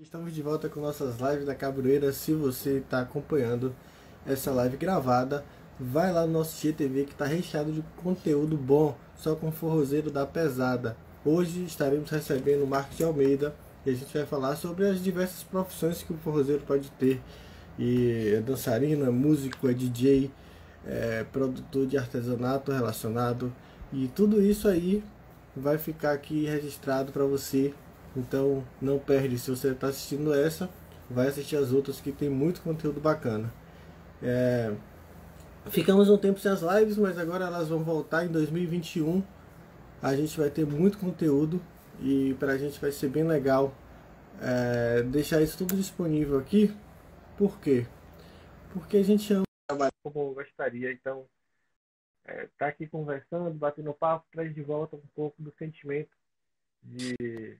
Estamos de volta com nossas lives da Cabroeira. Se você está acompanhando essa live gravada, vai lá no nosso GTV que está recheado de conteúdo bom, só com forrozeiro da pesada. Hoje estaremos recebendo o Marcos de Almeida e a gente vai falar sobre as diversas profissões que o forrozeiro pode ter. E é dançarino, é músico, é DJ, é produtor de artesanato relacionado e tudo isso aí vai ficar aqui registrado para você. Então não perde, se você está assistindo essa, vai assistir as outras que tem muito conteúdo bacana. É... Ficamos um tempo sem as lives, mas agora elas vão voltar em 2021. A gente vai ter muito conteúdo e para a gente vai ser bem legal é... deixar isso tudo disponível aqui. Por quê? Porque a gente ama como gostaria, então é, tá aqui conversando, batendo papo, traz de volta um pouco do sentimento de.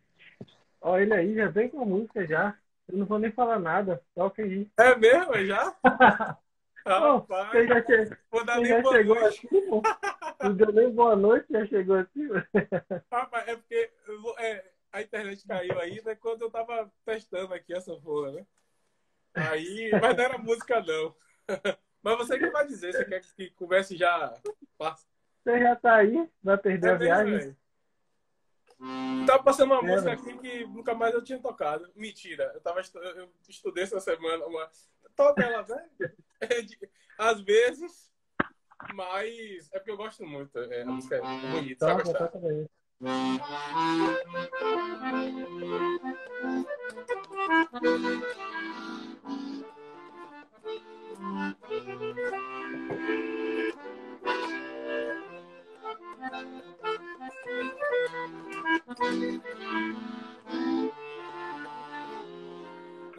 Ó, ele aí já vem com a música já. Eu não vou nem falar nada, toca aí. É mesmo? É já? Não, você já, che... Vou dar você nem já boa chegou noite. aqui, pô. Não deu nem boa noite, já chegou aqui. Rapaz, é porque é, a internet caiu aí, né? Quando eu tava testando aqui essa porra, né? Aí, mas não era música, não. Mas você que vai dizer, você quer que comece já? Você já tá aí, vai perder É a mesmo, viagem. velho? Tava passando uma É, música aqui que nunca mais eu tinha tocado. Mentira, eu, tava, estu- eu estudei essa semana uma. Toca ela, né? Às vezes, mas é porque eu gosto muito. É, a música é bonita, você vai Toca, gostar. toca daí.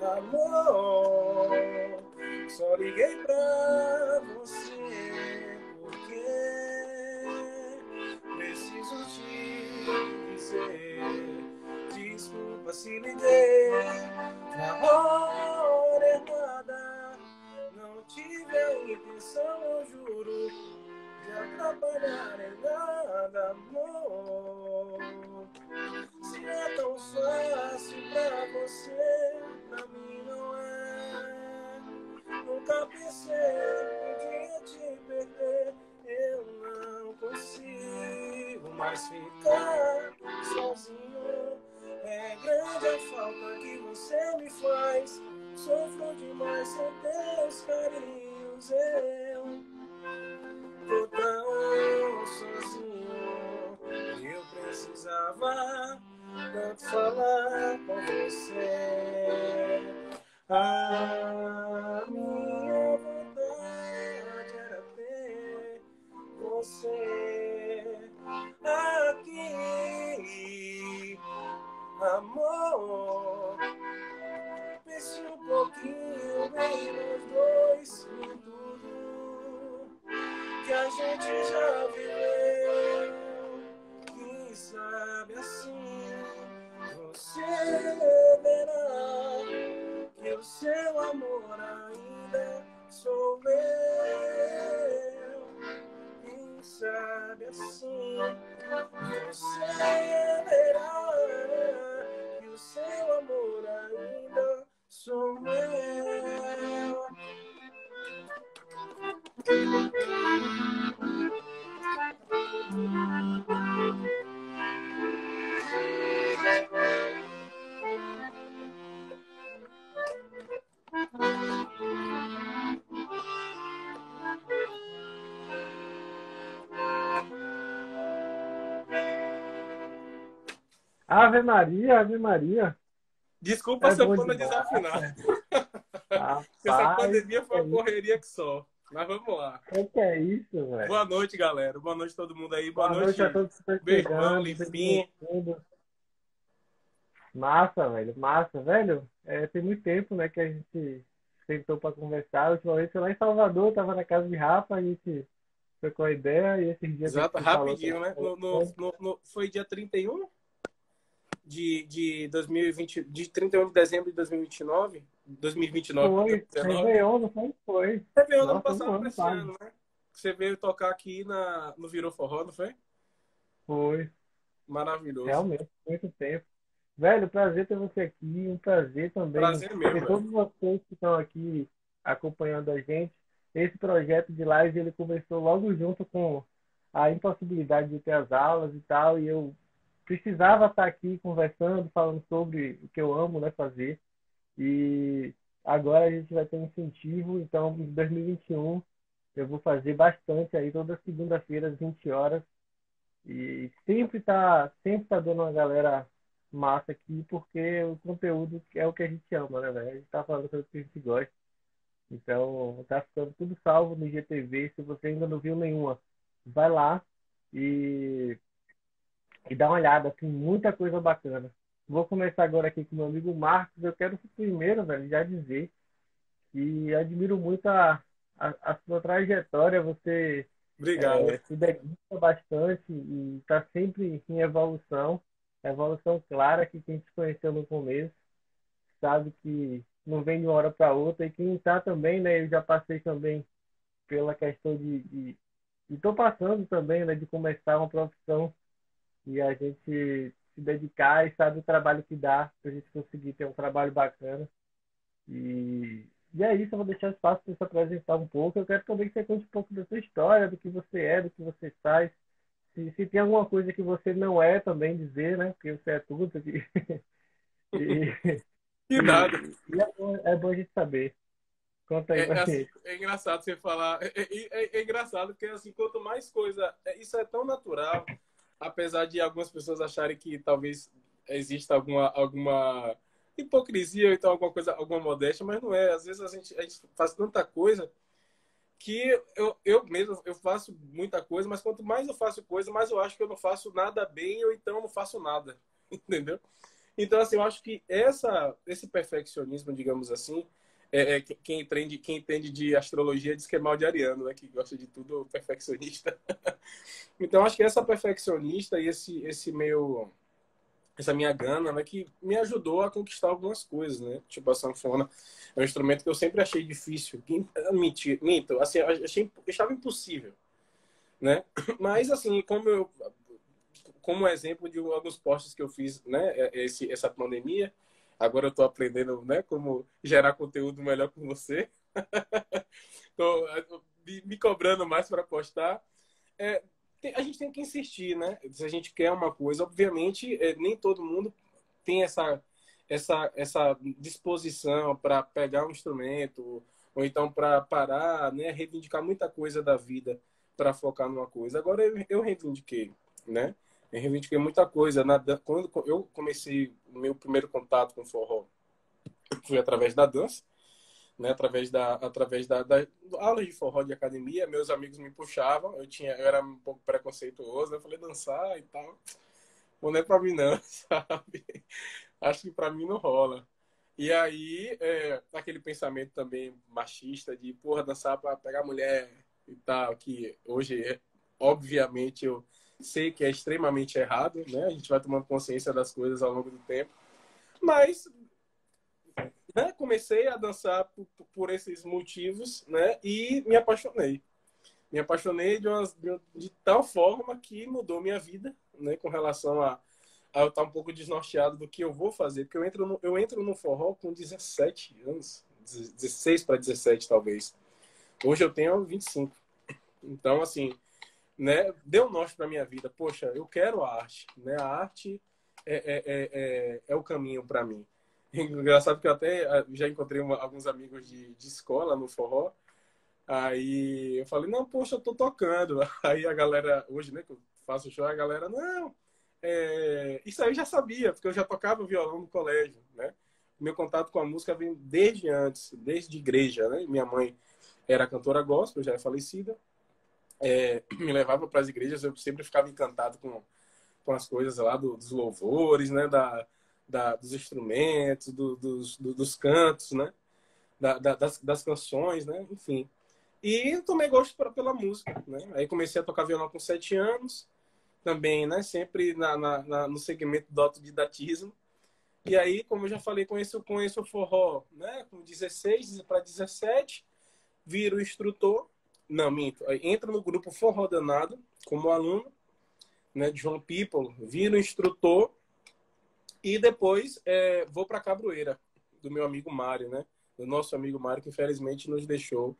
Amor, só liguei pra você porque preciso te dizer. Desculpa se liguei na hora errada. Não tive a intenção, eu juro, de atrapalhar em nada, amor. Se é tão fácil pra você, pra mim não é. Nunca pensei que um dia te perder. Eu não consigo mais ficar sozinho. É grande a falta que você me faz. Sofro demais sem teus carinhos. Tanto falar com você. A minha vontade era ter você aqui, amor. Pense um pouquinho bem nós dois em tudo que a gente já você verá que o seu amor ainda sou eu. Ave Maria, Ave Maria. Desculpa É se eu for no desafinar. Rapaz, Essa pandemia foi uma correria que só. Mas vamos lá. O que é isso, velho? Boa noite, galera. Boa noite todo mundo aí. Boa, Boa noite a todos que estão limpinho. Massa, velho. Massa, velho. É, tem muito tempo, né, que a gente sentou pra conversar. A última vez foi lá em Salvador, tava na casa de Rafa, a gente trocou a ideia e esses dias. Exato, gente falou rapidinho, né? No, no- no- no- foi dia 31 de, de 2020, de 31 de dezembro de 2029? 2029. Foi, 2019. Réveillon, não foi? Foi. Veio ano passado ano esse né? Você veio tocar aqui na, no Virou Forró, não foi? Foi. Maravilhoso. Realmente, muito tempo. Velho, prazer ter você aqui. Um prazer também prazer mesmo, ter todos vocês que estão aqui acompanhando a gente. Esse projeto de live ele começou logo junto com a impossibilidade de ter as aulas e tal, e eu precisava estar aqui conversando, falando sobre o que eu amo né, fazer. E agora a gente vai ter um incentivo, então em 2021 eu vou fazer bastante aí toda segunda-feira às 20 horas. E sempre tá, sempre tá dando uma galera massa aqui, porque o conteúdo é o que a gente ama, né, velho? A gente tá falando sobre o que a gente gosta. Então, tá ficando tudo salvo no IGTV. Se você ainda não viu nenhuma, vai lá e, e dá uma olhada. Tem muita coisa bacana. Vou começar agora aqui com meu amigo Marcos. Eu quero primeiro, velho, já dizer que admiro muito a, a, a sua trajetória. Você Obrigado. É, se dedica bastante e está sempre em evolução. Evolução clara que quem te conheceu no começo sabe que não vem de uma hora para outra. E quem está também, né? Eu já passei também pela questão de. de estou passando também, né? De começar uma profissão e a gente se dedicar e sabe o trabalho que dá para a gente conseguir ter um trabalho bacana. E, e é isso, eu vou deixar espaço para você apresentar um pouco. Eu quero também que você conte um pouco da sua história, do que você é, do que você faz. Se, se tem alguma coisa que você não é, também dizer, né? Porque você é tudo. Aqui. e, e nada. E é, bom, é bom a gente saber. Conta aí é, é, assim, é, engraçado você falar. É, é, é, engraçado porque, assim, quanto mais coisa. Isso é tão natural, apesar de algumas pessoas acharem que talvez exista alguma, alguma hipocrisia ou então alguma coisa, alguma modéstia, mas não é. Às vezes a gente, a gente faz tanta coisa que eu, eu mesmo eu faço muita coisa, mas quanto mais eu faço coisa, mais eu acho que eu não faço nada bem ou então não faço nada. Entendeu? Então, assim, eu acho que essa, esse perfeccionismo, digamos assim, é, é, quem, entende, quem entende de astrologia diz que é mal de ariano, né? Que gosta de tudo perfeccionista. então, acho que essa perfeccionista e esse, esse meio... Essa minha gana, né? Que me ajudou a conquistar algumas coisas, né? Tipo, a sanfona é um instrumento que eu sempre achei difícil. Mentir, minto. Assim, achei, achava impossível, né? Mas, assim, como eu como exemplo de alguns posts que eu fiz, né, é, esse, essa pandemia. Agora eu estou aprendendo, né, como gerar conteúdo melhor com você. Estou me cobrando mais para postar. É, a gente tem que insistir, né? Se a gente quer uma coisa, obviamente, é, nem todo mundo tem essa essa essa disposição para pegar um instrumento ou então para parar, né, reivindicar muita coisa da vida para focar numa coisa. Agora eu, eu reivindiquei, né? Eu reivindiquei muita coisa. Na, quando eu comecei o meu primeiro contato com forró, foi através da dança, né? Através da, através da, da de forró de academia, meus amigos me puxavam. Eu tinha, eu era um pouco preconceituoso. Eu falei dançar e tal. Não é para mim não, sabe? Acho que para mim não rola. E aí, é, aquele pensamento também machista de, porra, dançar para pegar mulher e tal, que hoje, obviamente, eu sei que é extremamente errado, né? A gente vai tomando consciência das coisas ao longo do tempo. Mas né, comecei a dançar por, por, esses motivos, né? E me apaixonei. Me apaixonei de, uma, de, de, tal forma que mudou minha vida, né? Com relação a, a eu estar um pouco desnorteado do que eu vou fazer. Porque eu entro no, eu entro no forró com 17 anos. 16 para 17, talvez. Hoje eu tenho 25. Então, assim, né, deu norte para minha vida. Poxa, eu quero a arte, né? A arte é, é, é, é, é o caminho para mim. Engraçado que eu até ah, já encontrei uma, alguns amigos de, de escola no forró. Aí eu falei, não, poxa, eu tô tocando. Aí a galera, hoje, né, que eu faço show, a galera, não, é... isso aí eu já sabia, porque eu já tocava violão no colégio, né? Meu contato com a música vem desde antes, desde igreja, né? Minha mãe era cantora gospel, já é falecida é, me levava para as igrejas, eu sempre ficava encantado com, com as coisas lá do, dos louvores, né? Da, da, dos instrumentos, do, dos, do, dos cantos, né? Da, da, das, das canções, né? Enfim. E tomei gosto pra, pela música, né? Aí comecei a tocar violão com sete anos, também, né? Sempre na, na, na, no segmento do autodidatismo. E aí, como eu já falei, conheço, conheço o forró, né? Com 16 para 17, viro instrutor não, minto. Entra no grupo Forró Danado como aluno, né, de João People, vira instrutor E depois é, vou para Cabroeira, do meu amigo Mário, né? Do nosso amigo Mário, que infelizmente nos deixou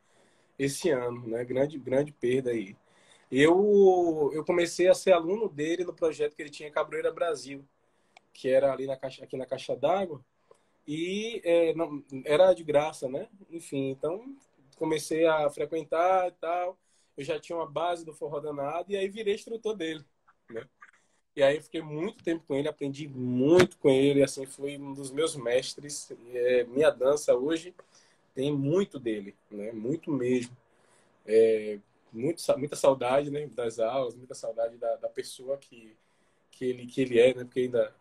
esse ano, né? Grande, grande perda aí. Eu, eu comecei a ser aluno dele no projeto que ele tinha Cabroeira Brasil, que era ali na caixa, aqui na Caixa d'Água, e é, não, era de graça, né? Enfim, então comecei a frequentar e tal. Eu já tinha uma base do forró danado e aí virei instrutor dele, né? E aí fiquei muito tempo com ele, aprendi muito com ele, assim, foi um dos meus mestres. É, minha dança hoje tem muito dele, né? Muito mesmo. É, muito, muita saudade né, das aulas, muita saudade da, da pessoa que, que, ele, que ele é, né? Porque ainda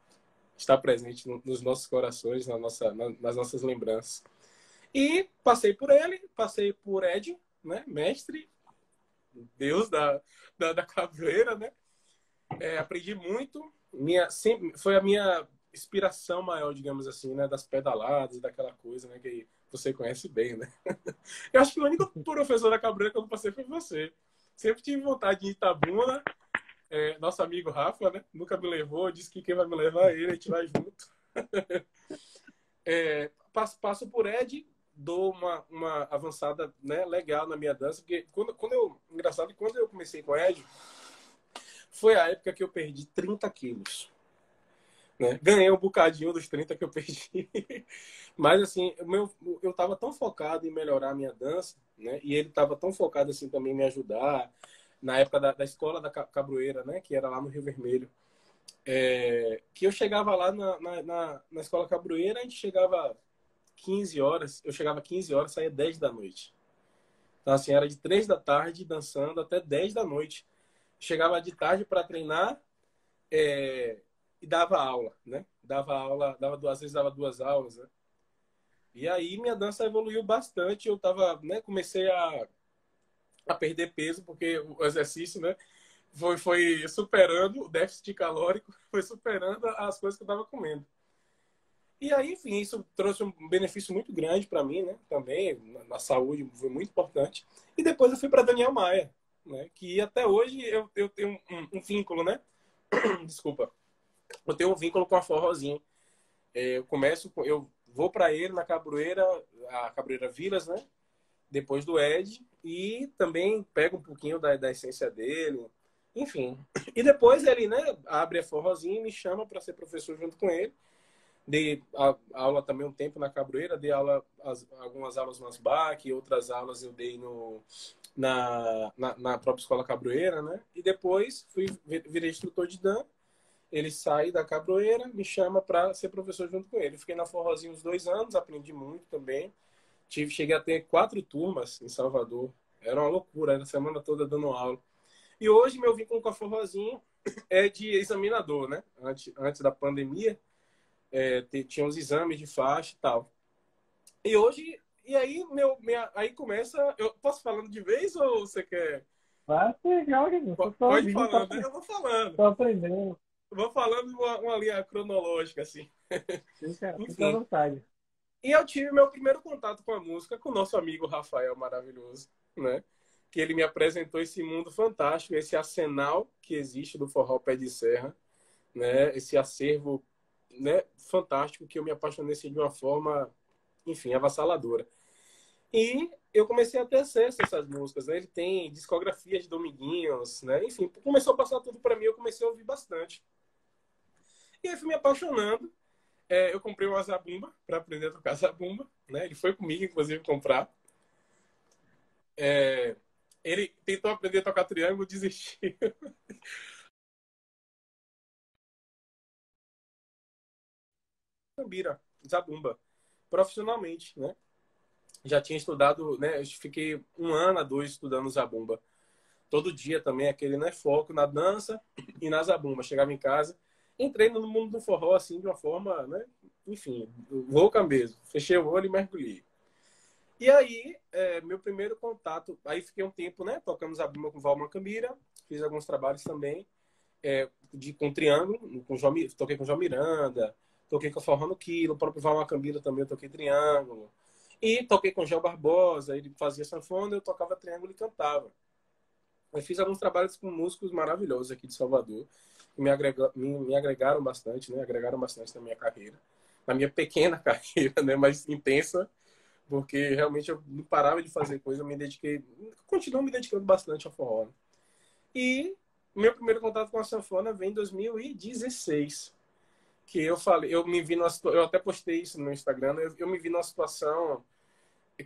está presente no, nos nossos corações, na nossa, na, nas nossas lembranças. E passei por ele, passei por Ed, né? Mestre, Deus da, da, da caveira, né? É, aprendi muito. Minha, foi a minha inspiração maior, digamos assim, né? Das pedaladas, daquela coisa, né? Que você conhece bem, né? Eu acho que o único professor da cabreira que eu passei foi você. Sempre tive vontade de ir Itabuna. É, nosso amigo Rafa, né? Nunca me levou, disse que quem vai me levar é ele, a gente vai junto. é, passo, passo por Ed, dou uma, uma avançada né, legal na minha dança, porque quando, quando eu. Engraçado, quando eu comecei com Ed, foi a época que eu perdi 30 quilos. Né? Ganhei um bocadinho dos 30 que eu perdi. Mas, assim, meu, eu estava tão focado em melhorar a minha dança, né? E ele estava tão focado, assim, também em me ajudar. Na época da, da escola da Cabroeira, né? Que era lá no Rio Vermelho. É, que eu chegava lá na, na, na, na escola Cabroeira, a gente chegava 15 horas, eu chegava 15 horas, saía 10 da noite. Então, assim, era de 3 da tarde dançando até 10 da noite. Chegava de tarde para treinar, é, e dava aula, né? Dava aula, dava duas às vezes dava duas aulas, né? E aí minha dança evoluiu bastante. Eu tava, né? Comecei a, a perder peso porque o exercício, né? Foi, foi superando o déficit calórico, foi superando as coisas que eu tava comendo. E aí, enfim, isso trouxe um benefício muito grande para mim, né? Também na, na, saúde foi muito importante. E depois eu fui para Daniel Maia, né? Que até hoje eu, eu tenho um, um vínculo, né? Desculpa eu tenho um vínculo com a forrozinho. É, eu começo, eu vou para ele na Cabroeira, a Cabroeira Vilas, né? Depois do Ed e também pego um pouquinho da, da essência dele, enfim. E depois ele, né, abre a forrozinho e me chama para ser professor junto com ele. Dei a, aula também um tempo na Cabroeira, dei aula, as, algumas aulas no Asbac, outras aulas eu dei no, na, na, na, própria escola Cabroeira, né? E depois fui virei instrutor de dan ele sai da cabroeira, me chama para ser professor junto com ele. Fiquei na Forrozinho uns dois anos, aprendi muito também. Tive, cheguei a ter quatro turmas em Salvador. Era uma loucura, era a semana toda dando aula. E hoje meu vínculo com a Forrozinho é de examinador, né? Antes, antes da pandemia, é, tinha os exames de faixa e tal. E hoje, e aí, meu, minha, aí começa. Eu posso falando de vez ou você quer? Vai pegar, Pode, pode falando, né? eu vou falando. Tô aprendendo. Vou falando uma, uma linha cronológica, assim. Fica, fica à vontade. E eu tive meu primeiro contato com a música com o nosso amigo Rafael maravilhoso, né? Que ele me apresentou esse mundo fantástico, esse arsenal que existe do forró pé de serra, né? Esse acervo, né? Fantástico que eu me apaixonei assim, de uma forma, enfim, avassaladora. E eu comecei a ter acesso a essas músicas, né? Ele tem discografia de Dominguinhos, né? Enfim, começou a passar tudo para mim, eu comecei a ouvir bastante. E aí fui me apaixonando. É, eu comprei uma zabumba para aprender a tocar zabumba. Né? Ele foi comigo, inclusive, comprar. É, ele tentou aprender a tocar triângulo, desistiu. Tambira, zabumba, profissionalmente, né? Já tinha estudado, né? Eu fiquei um ano a dois estudando zabumba. Todo dia também, aquele né, foco na dança e na zabumba. Chegava em casa, entrei no mundo do forró assim de uma forma, né? Enfim, louca mesmo. Fechei o olho e mergulhei. E aí, é, meu primeiro contato, aí fiquei um tempo, né? Tocamos a bumba com Valma Cambira, fiz alguns trabalhos também é, de, com triângulo, com João, toquei com João Miranda, toquei com Forró no Quilo, o próprio Valma Cambira também eu toquei triângulo. E toquei com Gel Barbosa, ele fazia sanfona, eu tocava triângulo e cantava. Eu fiz alguns trabalhos com músicos maravilhosos aqui de Salvador. me, agregou, me, me agregaram bastante, né? Agregaram bastante na minha carreira, na minha pequena carreira, né? Mas intensa, porque realmente eu não parava de fazer coisa, eu me dediquei, continuo me dedicando bastante ao forró. E meu primeiro contato com a sanfona vem em 2016, que eu falei, eu me vi numa, eu até postei isso no Instagram, eu, eu me vi numa situação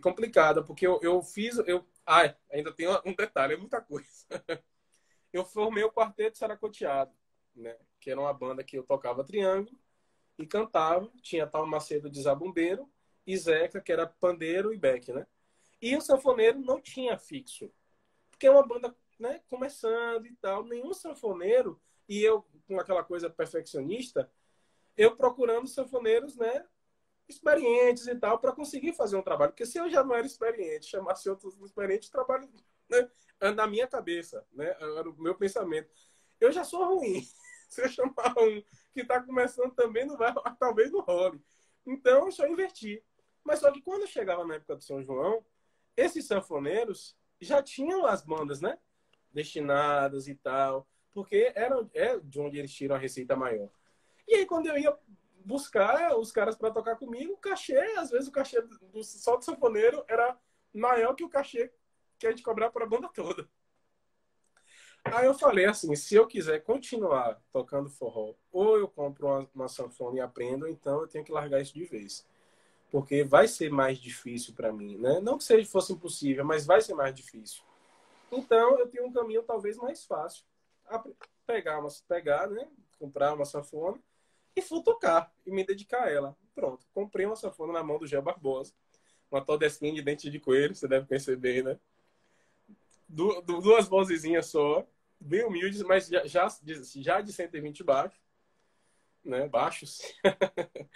complicada, porque eu, eu fiz, eu, ah, ainda tem um detalhe, é muita coisa. eu formei o quarteto Saracoteado, né? Que era uma banda que eu tocava triângulo e cantava, tinha tal Macedo de Zabumbeiro e Zeca, que era pandeiro e beck, né? E o sanfoneiro não tinha fixo, porque é uma banda, né, começando e tal, nenhum sanfoneiro e eu com aquela coisa perfeccionista, eu procurando sanfoneiros, né, experientes e tal, para conseguir fazer um trabalho. Porque se eu já não era experiente, chamasse outros experientes, trabalho né, na minha cabeça, né? Era o meu pensamento. Eu já sou ruim. Se eu chamar um que está começando também, não vai, talvez não role. Então, eu só inverti. Mas só que quando chegava na época do São João, esses sanfoneiros já tinham as bandas, né? Destinadas e tal. Porque era, é de onde eles tiram a receita maior. E aí, quando eu ia buscar os caras para tocar comigo, o cachê, às vezes o cachê do, só do sanfoneiro era maior que o cachê que a gente cobrava para a banda toda. Aí eu falei assim, se eu quiser continuar tocando forró, ou eu compro uma, uma sanfona e aprendo, então eu tenho que largar isso de vez. Porque vai ser mais difícil para mim, né? Não que seja fosse impossível, mas vai ser mais difícil. Então eu tenho um caminho talvez mais fácil. Pegar, uma, pegar né? Comprar uma sanfona e fui tocar e me dedicar a ela. Pronto, comprei uma sanfona na mão do Gé Barbosa, uma todesquinha de dente de coelho, você deve bem, né? Du duas vozezinhas só, bem humildes, mas já, já, já de 120 baixos, né? Baixos.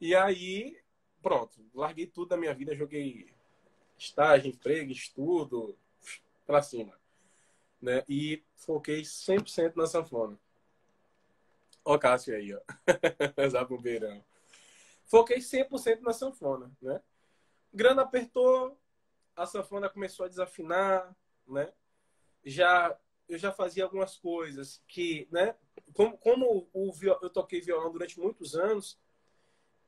e aí, pronto, larguei tudo da minha vida, joguei estágio, emprego, estudo, pra cima. Né? E foquei 100% na sanfona. Ó, Cássio aí, ó. Zabumbeirão. Foquei 100% na sanfona, né? Grana apertou, a sanfona começou a desafinar, né? Já eu já fazia algumas coisas que, né? Como, como o, eu toquei violão durante muitos anos,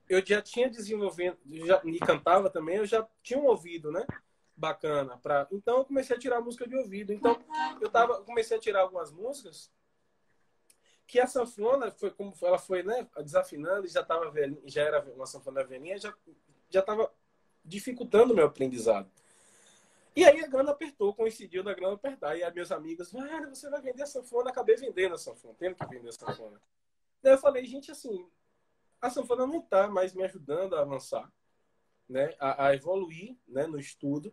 eu já tinha desenvolvendo, já me cantava também, eu já tinha um ouvido, né? Bacana para. Então eu comecei a tirar música de ouvido. Então eu tava, comecei a tirar algumas músicas que a sanfona foi como ela foi né desafinando já tava já era uma sanfona velhinha já já estava dificultando meu aprendizado. E aí a grana apertou coincidiu da grana apertar. E aí meus amigos velho você vai vender a sanfona? Acabei vendendo a sanfona tendo que vender a sanfona. Daí eu falei gente assim a sanfona não está mais me ajudando a avançar né a, a evoluir né no estudo.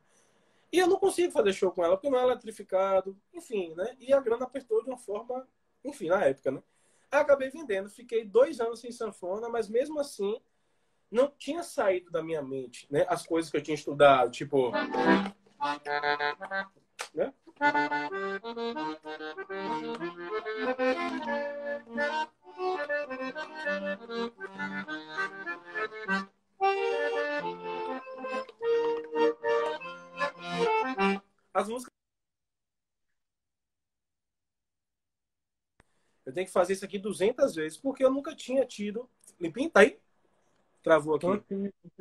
E eu não consigo fazer show com ela porque não é eletrificado enfim né e a grana apertou de uma forma enfim, na época, né? acabei vendendo, fiquei dois anos sem sanfona, mas mesmo assim não tinha saído da minha mente, né? As coisas que eu tinha estudado, tipo, né? As músicas Eu tenho que fazer isso aqui 200 vezes, porque eu nunca tinha tido. Limpinho, tá aí? Travou aqui.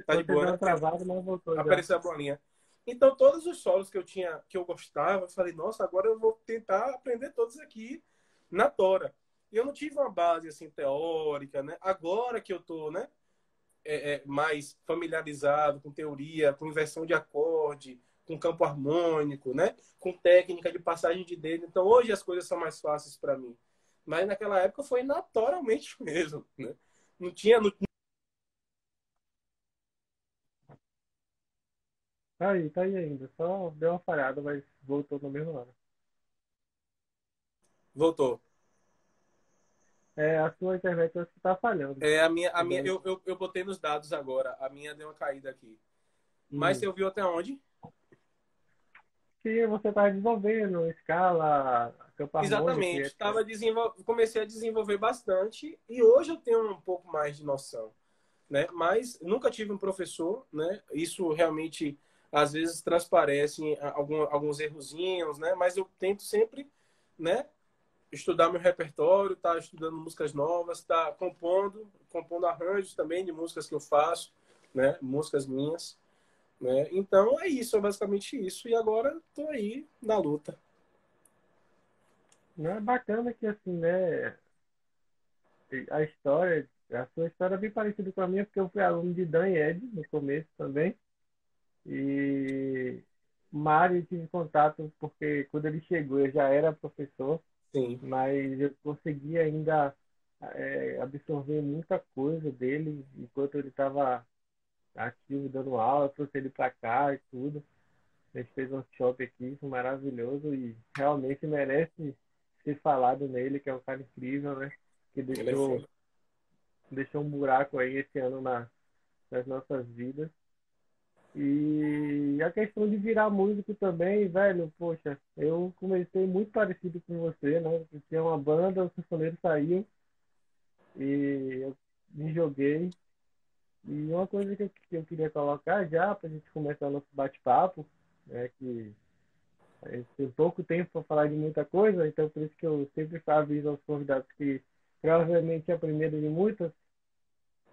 tá de boa, né? Travado, mas voltou Apareceu a bolinha. Então, todos os solos que eu tinha, que eu gostava, eu falei, nossa, agora eu vou tentar aprender todos aqui na tora. E eu não tive uma base assim teórica, né? Agora que eu tô, né, é, é, mais familiarizado com teoria, com inversão de acorde, com campo harmônico, né, com técnica de passagem de dedo. Então, hoje as coisas são mais fáceis para mim. Mas naquela época foi naturalmente mesmo, né? Não tinha... Não... Tá aí, tá aí ainda. Só deu uma falhada, mas voltou no mesmo ano. Voltou. É, a sua internet acho que tá falhando. É, a minha, a minha eu, eu, eu botei nos dados agora. A minha deu uma caída aqui. Mas hum. você ouviu até onde? que você está desenvolvendo, escala, campo Exatamente. Estava desenvol... Comecei a desenvolver bastante e hoje eu tenho um pouco mais de noção. Né? Mas nunca tive um professor, né? Isso realmente às vezes transparece algum, alguns errozinhos, né? Mas eu tento sempre, né? estudar meu repertório, tá estudando músicas novas, tá compondo, compondo arranjos também de músicas que eu faço, né? Músicas minhas, né? Então é isso, é basicamente isso. E agora tô aí na luta. Não é bacana que assim, né? A história, a sua história é bem parecida com a minha, porque eu fui aluno de Dan e Ed no começo também. E Mário tive contato porque quando ele chegou eu já era professor, Sim. mas eu consegui ainda é, absorver muita coisa dele enquanto ele estava ativo dando aula, trouxe ele para cá e tudo. A gente fez um workshop aqui, foi maravilhoso e realmente merece ser falado nele, que é um cara incrível, né? Que é deixou, deixou um buraco aí esse ano na, nas nossas vidas. E a questão de virar músico também, velho, poxa, eu comecei muito parecido com você, né? Eu tinha uma banda, o sanfoneiro saiu e eu me joguei. E uma coisa que eu, que eu queria colocar já, pra gente começar o nosso bate-papo, é que tem pouco tempo para falar de muita coisa, então por isso que eu sempre aviso aos convidados que provavelmente é a primeira de muitas,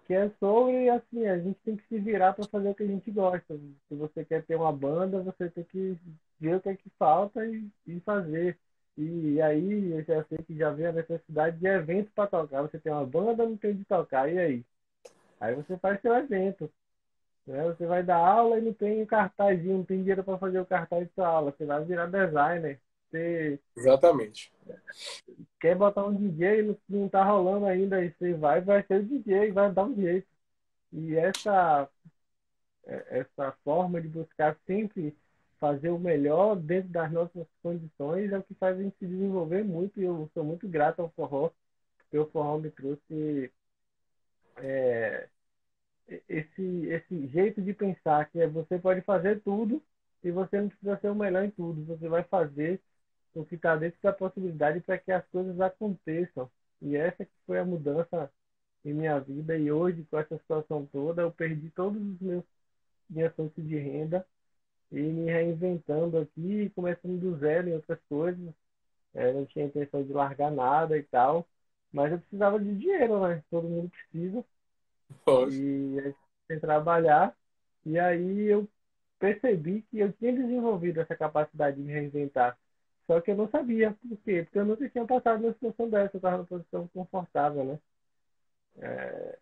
que é sobre assim, a gente tem que se virar para fazer o que a gente gosta. Se você quer ter uma banda, você tem que ver o que é que falta e, e fazer. E aí eu já sei que já vem a necessidade de eventos para tocar. Você tem uma banda, não tem de tocar, e aí? Aí você faz seu evento. Né? Você vai dar aula e não tem cartazinho, não tem dinheiro para fazer o cartaz de sua aula. Você vai virar designer. Você Exatamente. quer botar um DJ, não, não tá rolando ainda, e você vai, vai ser o DJ, vai dar um jeito. E essa, é, essa forma de buscar sempre fazer o melhor dentro das nossas condições é o que faz a gente se desenvolver muito. E eu sou muito grato ao forró, porque o forró me trouxe é, esse, esse jeito de pensar que é você pode fazer tudo e você não precisa ser o melhor em tudo. Você vai fazer o que está dentro da possibilidade para que as coisas aconteçam. E essa que foi a mudança em minha vida. E hoje, com essa situação toda, eu perdi todos os meus minhas fontes de renda e me reinventando aqui, começando do zero em outras coisas. É, não tinha intenção de largar nada e tal, mas eu precisava de dinheiro, né? Todo mundo precisa. Poxa. E a gente tem que trabalhar. E aí eu percebi que eu tinha desenvolvido essa capacidade de me reinventar. Só que eu não sabia. Por quê? Porque eu nunca tinha passado numa situação dessa. Eu estava numa posição confortável, né? É,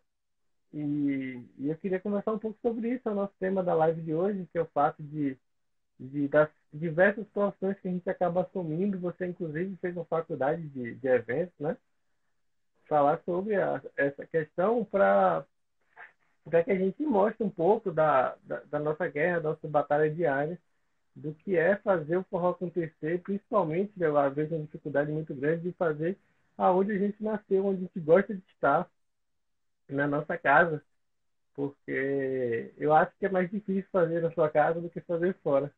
e, e, eu queria conversar um pouco sobre isso. É o nosso tema da live de hoje, que é o fato de, de das diversas situações que a gente acaba assumindo. Você, inclusive, fez uma faculdade de, de eventos, né? Falar sobre a, essa questão para para que a gente mostre um pouco da, da, da, nossa guerra, da nossa batalha diária, do que é fazer o forró acontecer, principalmente, eu, às vezes, uma dificuldade muito grande de fazer aonde a gente nasceu, onde a gente gosta de estar, na nossa casa. Porque eu acho que é mais difícil fazer na sua casa do que fazer fora.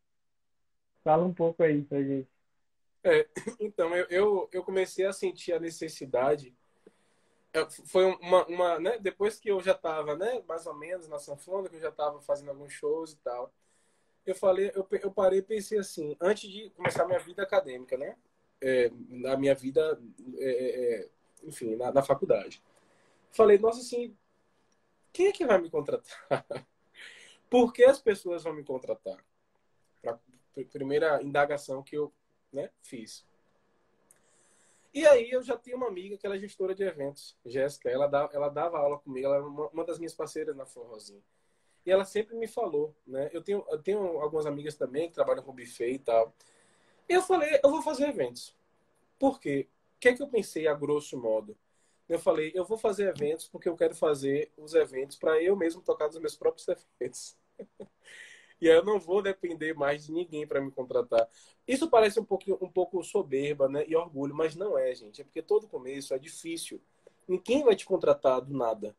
Fala um pouco aí pra gente. É, então, eu, eu, comecei a sentir a necessidade foi uma, uma né? depois que eu já estava né mais ou menos na sanfona que eu já estava fazendo alguns shows e tal eu falei eu, eu parei e pensei assim antes de começar minha vida acadêmica né é, na minha vida é, é, é enfim na, na, faculdade. Falei nossa assim quem é que vai me contratar? Por que as pessoas vão me contratar? A primeira indagação que eu né, fiz e aí eu já tinha uma amiga que ela é gestora de eventos, Jéssica. Ela, dava, ela dava aula comigo, ela era uma, uma das minhas parceiras na Forrozinha. E ela sempre me falou, né? Eu tenho, eu tenho algumas amigas também que trabalham com buffet e tal. E eu falei, eu vou fazer eventos. Por quê? O que é que eu pensei a grosso modo? Eu falei, eu vou fazer eventos porque eu quero fazer os eventos para eu mesmo tocar nos meus próprios eventos. E aí eu não vou depender mais de ninguém para me contratar. Isso parece um pouco, um pouco soberba né? e orgulho, mas não é, gente. É porque todo começo é difícil. Ninguém vai te contratar do nada.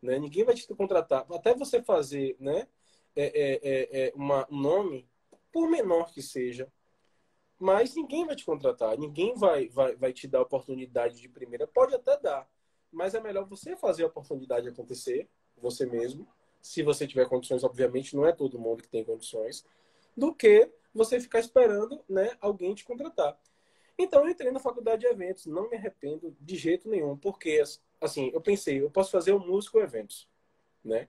Né? Ninguém vai te contratar. Até você fazer né? É, é, é, é uma, um nome, por menor que seja, mas ninguém vai te contratar. Ninguém vai, vai, vai te dar oportunidade de primeira. Pode até dar, mas é melhor você fazer a oportunidade acontecer, você mesmo se você tiver condições, obviamente, não é todo mundo que tem condições, do que você ficar esperando né, alguém te contratar. Então eu entrei na faculdade de eventos, não me arrependo de jeito nenhum, porque assim, eu pensei, eu posso fazer o músico eventos, né?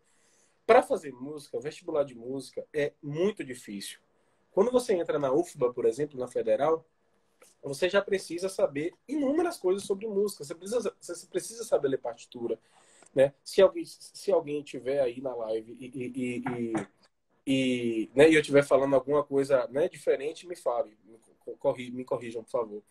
Para fazer música, vestibular de música é muito difícil. Quando você entra na UFBA, por exemplo, na Federal, você já precisa saber inúmeras coisas sobre música. Você precisa, você precisa saber ler partitura, né? Se alguém, se alguém tiver aí na live e, e, e, e, né, eu estiver falando alguma coisa né, diferente, me fale, me, corri, me corrijam, por favor.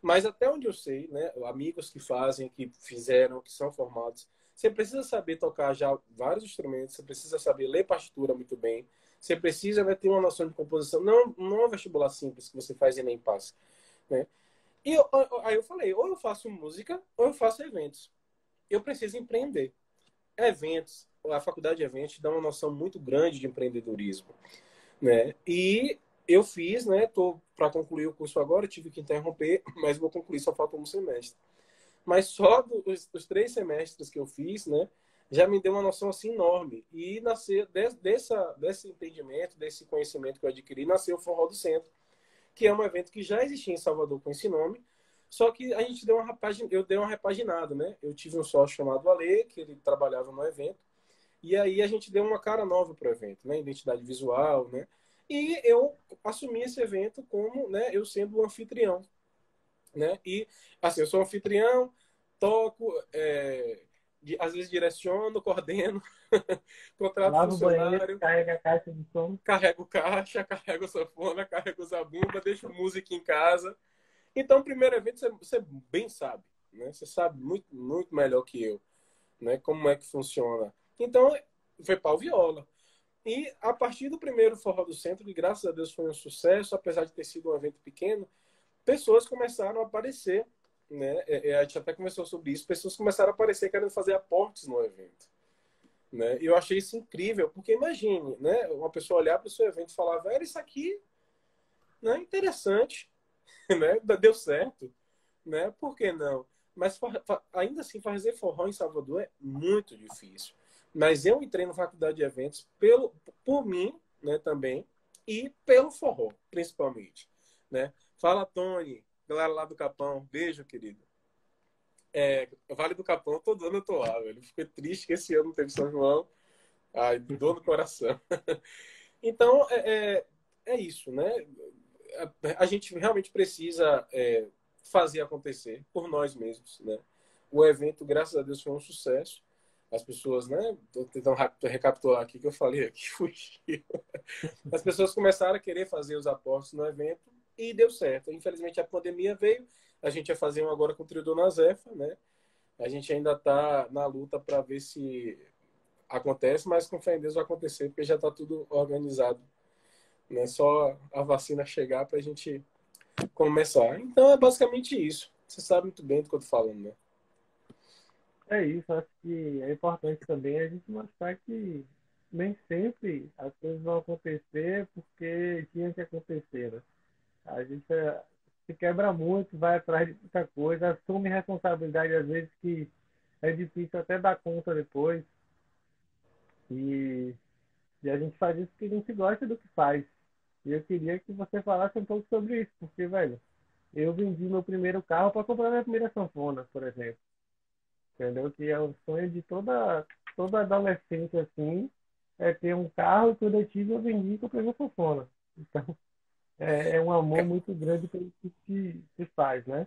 Mas até onde eu sei, né, amigos que fazem, que fizeram, que são formados, você precisa saber tocar já vários instrumentos, você precisa saber ler partitura muito bem, você precisa né, ter uma noção de composição. Não, não é um vestibular simples que você faz e nem passa. Né? E eu, aí eu falei, ou eu faço música, ou eu faço eventos. Eu preciso empreender. Eventos, a faculdade de eventos dá uma noção muito grande de empreendedorismo. Né? E eu fiz, né? Tô para concluir o curso agora, tive que interromper, mas vou concluir, só falta um semestre. Mas só dos, dos três semestres que eu fiz, né? já me deu uma noção assim enorme. E nasceu dessa, desse entendimento, desse conhecimento que eu adquiri, nasceu o Forró do Centro, que é um evento que já existia em Salvador com esse nome, só que a gente deu uma rapagin... eu dei uma repaginada, né? Eu tive um sócio chamado Ale, que ele trabalhava no evento, e aí a gente deu uma cara nova para o evento, né? Identidade visual, né? E eu assumi esse evento como, né, eu sendo o anfitrião, né? E assim, eu sou anfitrião, toco, é, às vezes direciono, coordeno, contrato Lava funcionário, banheiro, carrega a caixa de som, carrego caixa, carrego sanfona, carrego zabumba, deixo música em casa. Então, o primeiro evento você, você, bem sabe, né? Você sabe muito, muito melhor que eu, né? Como é que funciona. Então, foi pau viola. E a partir do primeiro Forró do Centro, que graças a Deus foi um sucesso, apesar de ter sido um evento pequeno, pessoas começaram a aparecer né? É, é, a gente até conversou sobre isso, pessoas começaram a aparecer querendo fazer aportes no evento. Né? E eu achei isso incrível, porque imagine, né? Uma pessoa olhar para o seu evento e falar, velho, isso aqui né, interessante, né? Deu certo, né? Por que não? Mas ainda assim, fazer forró em Salvador é muito difícil. Mas eu entrei na faculdade de eventos pelo, por mim, né, também, e pelo forró, principalmente, né? Fala, Tony, Galera lá do Capão, beijo, querido. É, vale do Capão, todo ano eu tô lá, velho. Fiquei triste que esse ano não teve São João. Ai, dor no coração. então, é, é, é, isso, né? A, gente realmente precisa é, fazer acontecer por nós mesmos, né? O evento, graças a Deus, foi um sucesso. As pessoas, né? Tô tentando recapitular aqui que eu falei aqui, fugiu. As pessoas começaram a querer fazer os apostos no evento e deu certo. Infelizmente a pandemia veio, a gente ia fazer um agora com o trio Dona Zefa, né? A gente ainda está na luta para ver se acontece, mas com fé em Deus vai acontecer, porque já está tudo organizado. Né? Só a vacina chegar para a gente começar. Então é basicamente isso. Você sabe muito bem do que eu estou falando, né? É isso, acho que é importante também a gente mostrar que nem sempre as coisas vão acontecer porque tinha que acontecer. Né? A gente é, se quebra muito, vai atrás de muita coisa, assume responsabilidade às vezes que é difícil até dar conta depois. E, e a gente faz isso porque a gente gosta do que faz. E eu queria que você falasse um pouco sobre isso, porque, velho, eu vendi meu primeiro carro para comprar minha primeira sanfona, por exemplo. Entendeu? Que é o sonho de toda, toda adolescente, assim, é ter um carro que eu tive, eu vendi e comprei minha sanfona. Então, é, é um amor muito grande pelo que se, faz, né?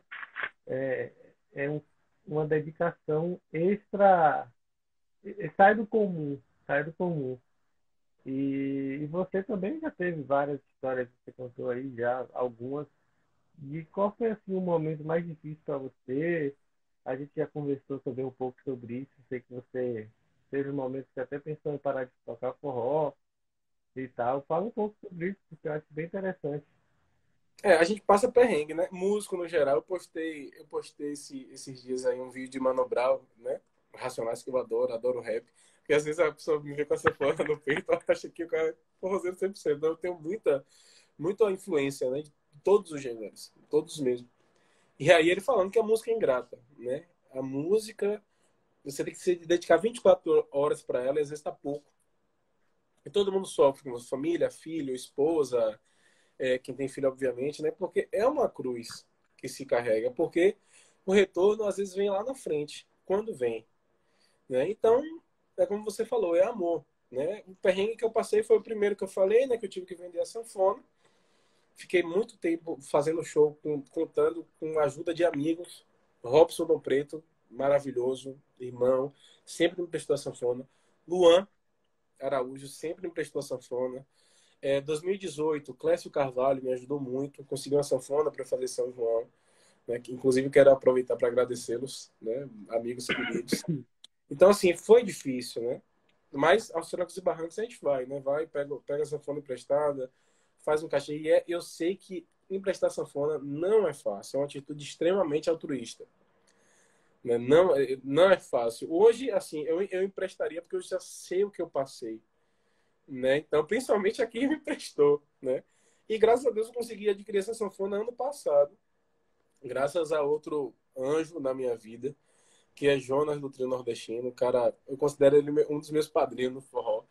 É, é um, uma dedicação extra, sai do comum, sai do comum. E, e, você também já teve várias histórias que você contou aí, já algumas. De qual foi assim o momento mais difícil para você? A gente já conversou também um pouco sobre isso. Sei que você teve momentos que até pensou em parar de tocar forró e tal. Fala um pouco sobre isso, porque eu acho bem interessante. É, a gente passa perrengue, né? Músico no geral, eu postei, eu postei esse, esses dias aí um vídeo de Mano Brown, né? Racionais que eu adoro, adoro rap. Porque às vezes a pessoa me vê com essa flor no peito, acha que o cara é forrozeiro 100%. Então eu tenho muita, muita influência, né? De todos os gêneros, todos mesmo. E aí ele falando que a música é ingrata, né? A música, você tem que se dedicar 24 horas para ela, e às vezes tá pouco. E todo mundo sofre com família, filho, esposa, é, quem tem filho, obviamente, né? Porque é uma cruz. que se carrega, porque o retorno às vezes vem lá na frente, quando vem. Né? Então, é como você falou, é amor. Né? O perrengue que eu passei foi o primeiro que eu falei, né? que eu tive que vender a sanfona. Fiquei muito tempo fazendo show, com, contando com a ajuda de amigos. Robson Dom Preto, maravilhoso, irmão, sempre me prestou a sanfona. Luan Araújo sempre me prestou a sanfona. É, 2018, Clécio Carvalho me ajudou muito, conseguiu uma sanfona para fazer São João. Né, que, inclusive, quero aproveitar para agradecê-los, né, amigos queridos. Então, assim, foi difícil, né? Mas aos trancos e barrancos a gente vai, né? Vai, pega, pega a sanfona emprestada, faz um cachê. E é, eu sei que emprestar sanfona não é fácil, é uma atitude extremamente altruísta. Né? Não, é, não é fácil. Hoje, assim, eu, eu emprestaria porque eu já sei o que eu passei. Né? Então, principalmente aqui me emprestou. Né? E graças a Deus eu consegui adquirir essa sanfona ano passado. Graças a outro anjo na minha vida, que é Jonas do Trio Nordestino. Cara, eu considero ele um dos meus padrinhos no forró.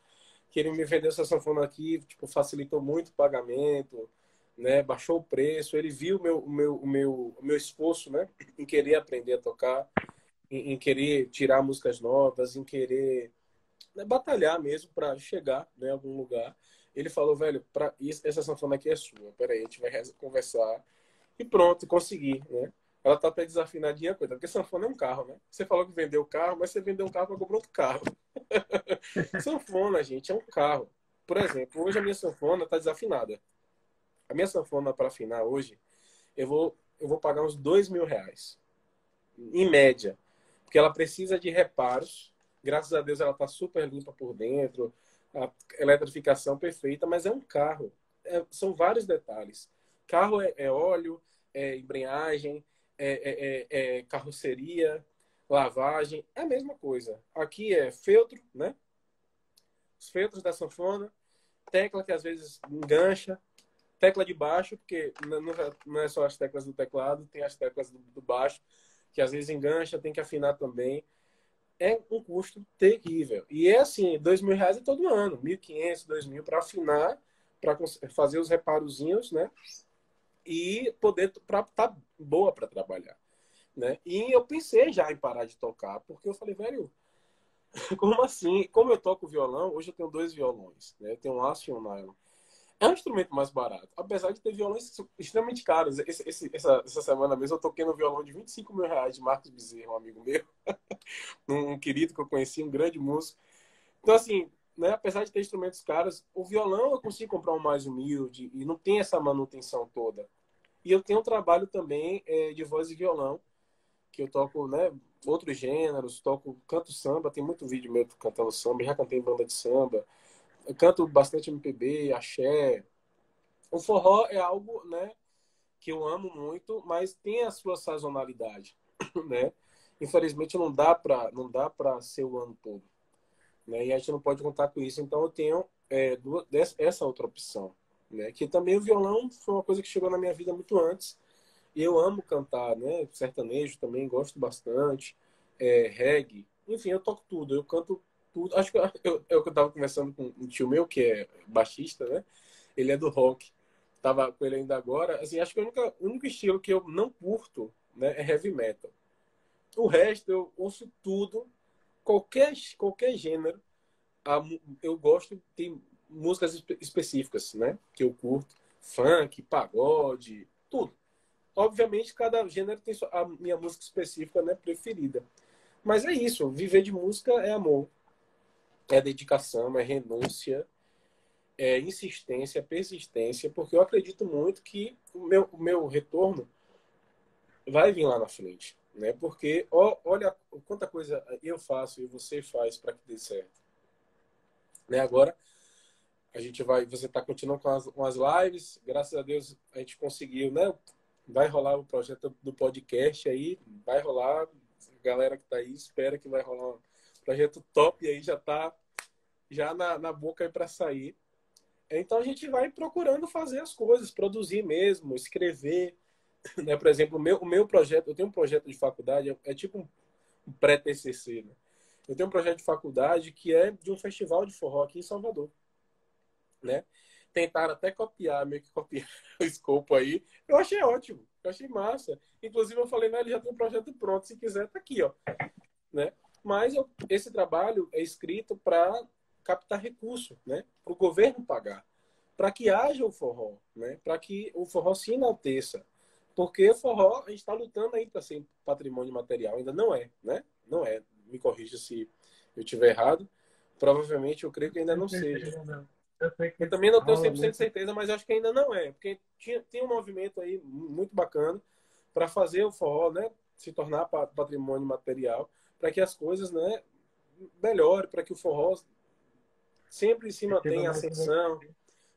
Que ele me vendeu essa sanfona aqui, tipo, facilitou muito o pagamento, né? Baixou o preço, ele viu o meu, o meu, o meu, o meu esforço, né? Em querer aprender a tocar, em, em querer tirar músicas novas, em querer né, batalhar mesmo para chegar né, em algum lugar. Ele falou, velho, pra, essa sanfona aqui é sua. Peraí, a gente vai conversar. E pronto, consegui, né? Ela tá até desafinadinha, coisa, porque sanfona é um carro, né? Você falou que vendeu o carro, mas você vendeu um carro para comprar outro carro. sanfona, gente, é um carro. Por exemplo, hoje a minha sanfona tá desafinada. A minha sanfona para afinar hoje, eu vou, eu vou pagar uns dois mil reais. Em média. Porque ela precisa de reparos. Graças a Deus ela está super limpa por dentro. A eletrificação perfeita, mas é um carro. É, são vários detalhes. Carro é, é óleo, é embreagem, é, é, é, é carroceria, lavagem. É a mesma coisa. Aqui é feltro, né? Os feltros da sanfona, tecla que às vezes engancha, tecla de baixo, porque não é só as teclas do teclado, tem as teclas do, baixo, que às vezes engancha, tem que afinar também. É um custo terrível. E é assim, dois mil reais é todo ano, mil quinhentos, dois mil para afinar, para fazer os reparozinhos, né? E poder para tá boa para trabalhar, né? E eu pensei já em parar de tocar, porque eu falei, velho, como assim? Como eu toco violão, hoje eu tenho dois violões, né? Eu tenho um aço e um nylon é um instrumento mais barato. Apesar de ter violões extremamente caros. Esse, esse, essa, essa, semana mesmo eu toquei no violão de 25 mil reais de Marcos Bezerra, um amigo meu. um querido que eu conheci, um grande músico. Então, assim, né, apesar de ter instrumentos caros, o violão eu consigo comprar um mais humilde e não tem essa manutenção toda. E eu tenho um trabalho também é, de voz e violão, que eu toco né, outros gêneros, toco canto samba, tem muito vídeo meu cantando samba, já cantei em banda de samba eu canto bastante MPB, axé. O forró é algo, né, que eu amo muito, mas tem a sua sazonalidade, né? Infelizmente não dá para não dá para ser o ano todo, né? E a gente não pode contar com isso. Então eu tenho é, duas, essa outra opção, né? Que também o violão foi uma coisa que chegou na minha vida muito antes. E eu amo cantar, né? Sertanejo também gosto bastante, é, reggae, enfim, eu toco tudo. Eu canto tudo. Acho que eu, eu, eu tava conversando com um tio meu, que é baixista, né? Ele é do rock. Tava com ele ainda agora. Assim, acho que o único, o único estilo que eu não curto né, é heavy metal. O resto, eu ouço tudo. Qualquer, qualquer gênero. Eu gosto, tem músicas específicas, né? Que eu curto. Funk, pagode, tudo. Obviamente, cada gênero tem a minha música específica, né? Preferida. Mas é isso. Viver de música é amor é dedicação, é renúncia, é insistência, persistência, porque eu acredito muito que o meu, o meu retorno vai vir lá na frente, né? Porque ó, olha quanta coisa eu faço e você faz para que dê certo, né? Agora a gente vai, você está continuando com as, com as lives, graças a Deus a gente conseguiu, né? Vai rolar o projeto do podcast aí, vai rolar, a galera que está aí espera que vai rolar um projeto top aí já está já na, na boca para sair. Então a gente vai procurando fazer as coisas, produzir mesmo, escrever. Né? Por exemplo, o meu, o meu projeto, eu tenho um projeto de faculdade, é, tipo um pré-TCC. Né? Eu tenho um projeto de faculdade que é de um festival de forró aqui em Salvador. Né? tentaram até copiar, meio que copiar o escopo aí. Eu achei ótimo, eu achei massa. Inclusive, eu falei, né, ele já tem um projeto pronto, se quiser, tá aqui, ó. Né? Mas eu, esse trabalho é escrito para captar recurso, né? Para o governo pagar, para que haja o forró, né? Para que o forró se enalteça, porque o forró a gente está lutando aí para ser patrimônio material, ainda não é, né? Não é. Me corrija se eu estiver errado. Provavelmente eu creio que ainda não seja. Eu, eu também não tenho 100% de certeza, mas acho que ainda não é, porque tinha, tem um movimento aí muito bacana para fazer o forró, né, se tornar patrimônio material, para que as coisas, né, melhore, para que o forró sempre se mantenha ascensão,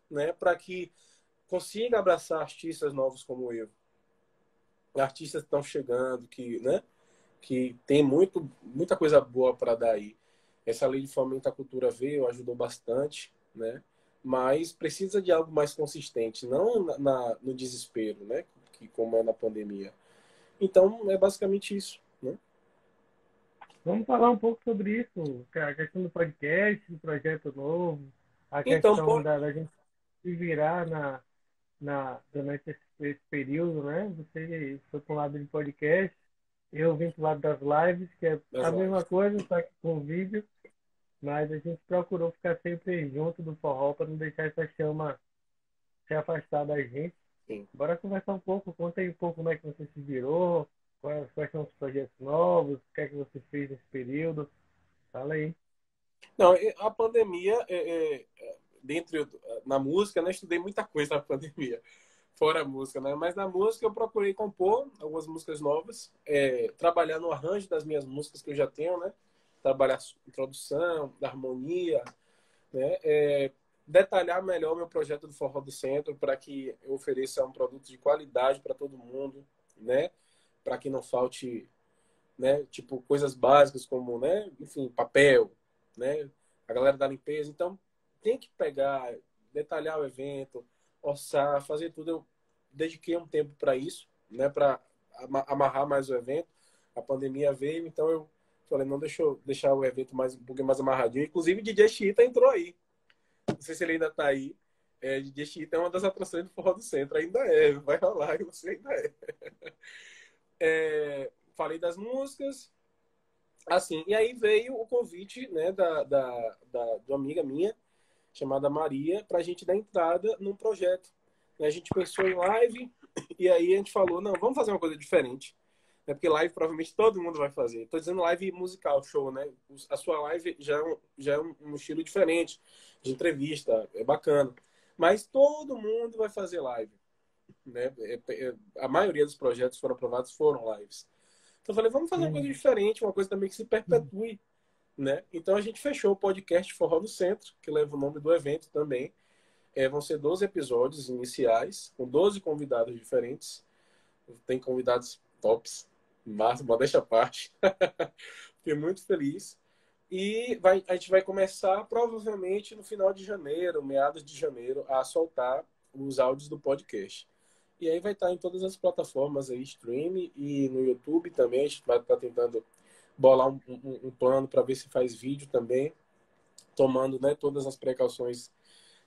né, para que consiga abraçar artistas novos como eu. Artistas estão chegando que, né, que tem muito muita coisa boa para dar aí. Essa lei de fomento à cultura veio, ajudou bastante, né? Mas precisa de algo mais consistente, não na, na, no desespero, né? Que como é na pandemia. Então é basicamente isso, né? Vamos falar um pouco sobre isso, a questão do podcast, do projeto novo, a então, questão por... da, da, gente se virar na, na, durante esse, esse período, né? Você foi para o lado de podcast, eu vim para o lado das lives, que é das a lives. mesma coisa, só que com vídeo. Mas a gente procurou ficar sempre junto do forró para não deixar essa chama se afastar da gente. Sim. Bora conversar um pouco, conta aí um pouco como é que você se virou, quais, quais são os projetos novos, o que é que você fez nesse período. Fala aí. Não, a pandemia, é, é, é dentro na música, né, estudei muita coisa na pandemia, fora a música, né? Mas na música eu procurei compor algumas músicas novas, é, trabalhar no arranjo das minhas músicas que eu já tenho, né? Trabalhar introdução, harmonia, né? É, detalhar melhor meu projeto do Forró do Centro para que eu ofereça um produto de qualidade para todo mundo, né? Para que não falte, né? Tipo coisas básicas como, né? Enfim, papel, né? A galera da limpeza. Então tem que pegar, detalhar o evento, orçar, fazer tudo. Eu dediquei um tempo para isso, né? Para amarrar mais o evento. A pandemia veio, então eu Falei, não, deixa eu deixar o evento mais, um pouquinho mais amarradinho. Inclusive, DJ Chita entrou aí. Não sei se ele ainda tá aí. É, DJ Chita é uma das atrações do Forró do Centro. Ainda é. Vai rolar e você ainda é. é. Falei das músicas. Assim, e aí veio o convite né, da, da, da, de uma amiga minha, chamada Maria, para a gente dar entrada num projeto. A gente pensou em live, e aí a gente falou, não, vamos fazer uma coisa diferente. É porque live provavelmente todo mundo vai fazer. Estou dizendo live musical, show, né? A sua live já é, um, já é um, estilo diferente de entrevista, é bacana. Mas todo mundo vai fazer live. Né? É, é, a maioria dos projetos foram aprovados foram lives. Então eu falei, vamos fazer uma coisa diferente, uma coisa também que se perpetue. Né? Então a gente fechou o podcast Forró do Centro, que leva o nome do evento também. É, vão ser 12 episódios iniciais, com 12 convidados diferentes. Tem convidados tops Massa, modéstia à parte. Fiquei muito feliz. E vai, a gente vai começar provavelmente no final de janeiro, meados de janeiro, a soltar os áudios do podcast. E aí vai estar em todas as plataformas aí, stream e no YouTube também. A gente vai estar tentando bolar um, um, um plano para ver se faz vídeo também, tomando né, todas as precauções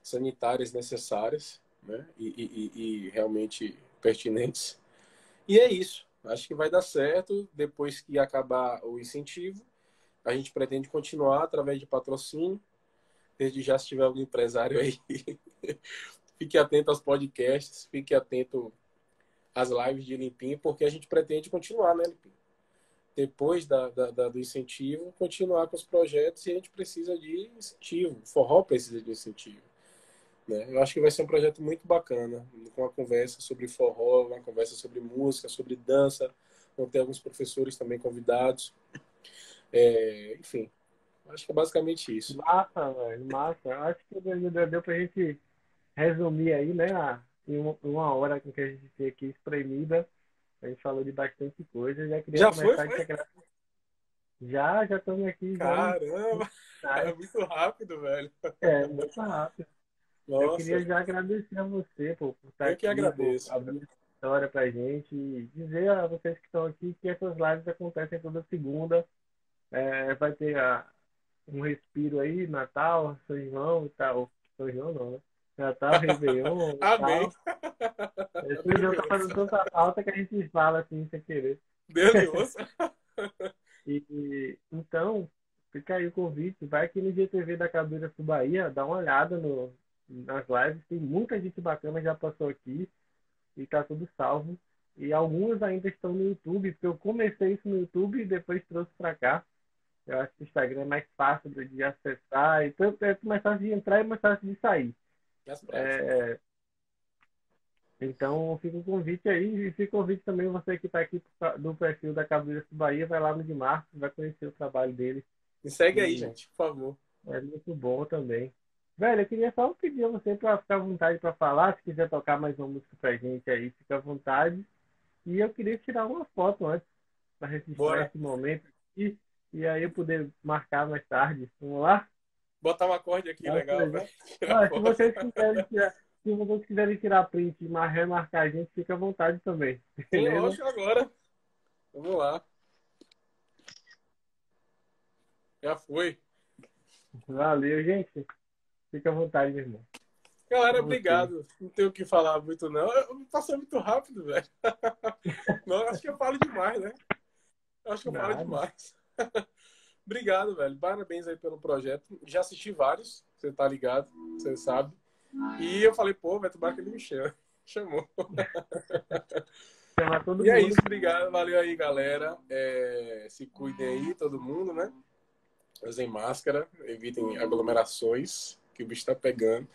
sanitárias necessárias né, e, e, e realmente pertinentes. E é isso. Acho que vai dar certo depois que acabar o incentivo. A gente pretende continuar através de patrocínio. Desde já, se tiver algum empresário aí, fique atento aos podcasts, fique atento às lives de Limpinho, porque a gente pretende continuar, né, Limpinho? Depois da, da, da, do incentivo, continuar com os projetos e a gente precisa de incentivo. O forró precisa de incentivo. Né? Eu acho que vai ser um projeto muito bacana, com uma conversa sobre forró, uma conversa sobre música, sobre dança. Vão ter alguns professores também convidados. É, enfim, acho que é basicamente isso. Massa, velho, massa. Acho que deu pra gente resumir aí, né, em uma hora que a gente tem aqui espremida. A gente falou de bastante coisa. Já queria já começar foi, foi? Já, já estamos aqui. Caramba! Já. É muito rápido, velho. É, muito rápido. Nossa. Eu queria já agradecer a você pô, por estar Eu que aqui, agradeço. Por abrir história pra gente e dizer a vocês que estão aqui que essas lives acontecem toda segunda. É, vai ter a, um respiro aí, Natal, São João e tal. São João não, né? O Réveillon. Amém. Esse jogo tá fazendo tanta falta que a gente fala assim sem querer. Deus ouça. E, então, fica aí o convite. Vai aqui no GTV da Cabeira Sul Bahia, dá uma olhada no, nas lives. Tem muita gente bacana já passou aqui e tá tudo salvo. E algumas ainda estão no YouTube, porque eu comecei isso no YouTube e depois trouxe para cá. Eu acho que o Instagram é mais fácil de acessar, então é mais fácil de entrar e mais fácil de sair. É... Então fica o convite aí, e fica o convite também você que está aqui do perfil da Cabeça Bahia, vai lá no de março, vai conhecer o trabalho dele. Me segue aí, gente, por favor. É muito bom também. Velho, eu queria só pedir a você para ficar à vontade para falar, se quiser tocar mais uma música pra gente aí, fica à vontade. E eu queria tirar uma foto antes, para registrar Bora. esse momento aqui, e aí eu poder marcar mais tarde. Vamos lá? Botar um acorde aqui, legal. Ah, se vocês quiserem tirar, se vocês quiserem tirar print e remarcar a gente, fica à vontade também. Sim, lógico, agora. Vamos lá. Já foi. Valeu, gente. Fica à vontade, meu irmão. Galera, obrigado. Não tenho o que falar muito, não. Passou muito rápido, velho. Não, acho que eu falo demais, né? Acho que eu Nada. falo demais. obrigado, velho. Parabéns aí pelo projeto. Já assisti vários, você tá ligado, você sabe. E eu falei, pô, vai tomar que ele me chama. Chamou. e é isso, obrigado. Valeu aí, galera. É, se cuidem aí, todo mundo, né? Usem máscara, evitem aglomerações, que o bicho tá pegando.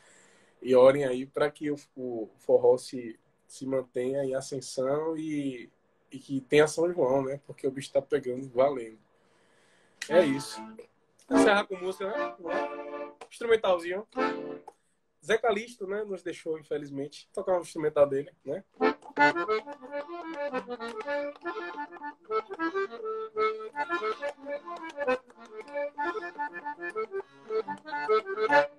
E orem aí para que o, o, forró se, se mantenha em ascensão e, e que tenha São João, né? Porque o bicho tá pegando valendo. É isso. Encerrar com música, né? Instrumentalzinho. Zé Calixto, né? Nos deixou, infelizmente. Tocar um instrumental dele, né?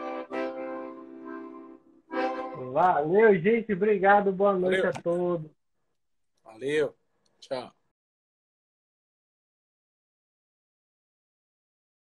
Valeu, gente. Obrigado. Boa noite Valeu. a todos. Valeu. Tchau.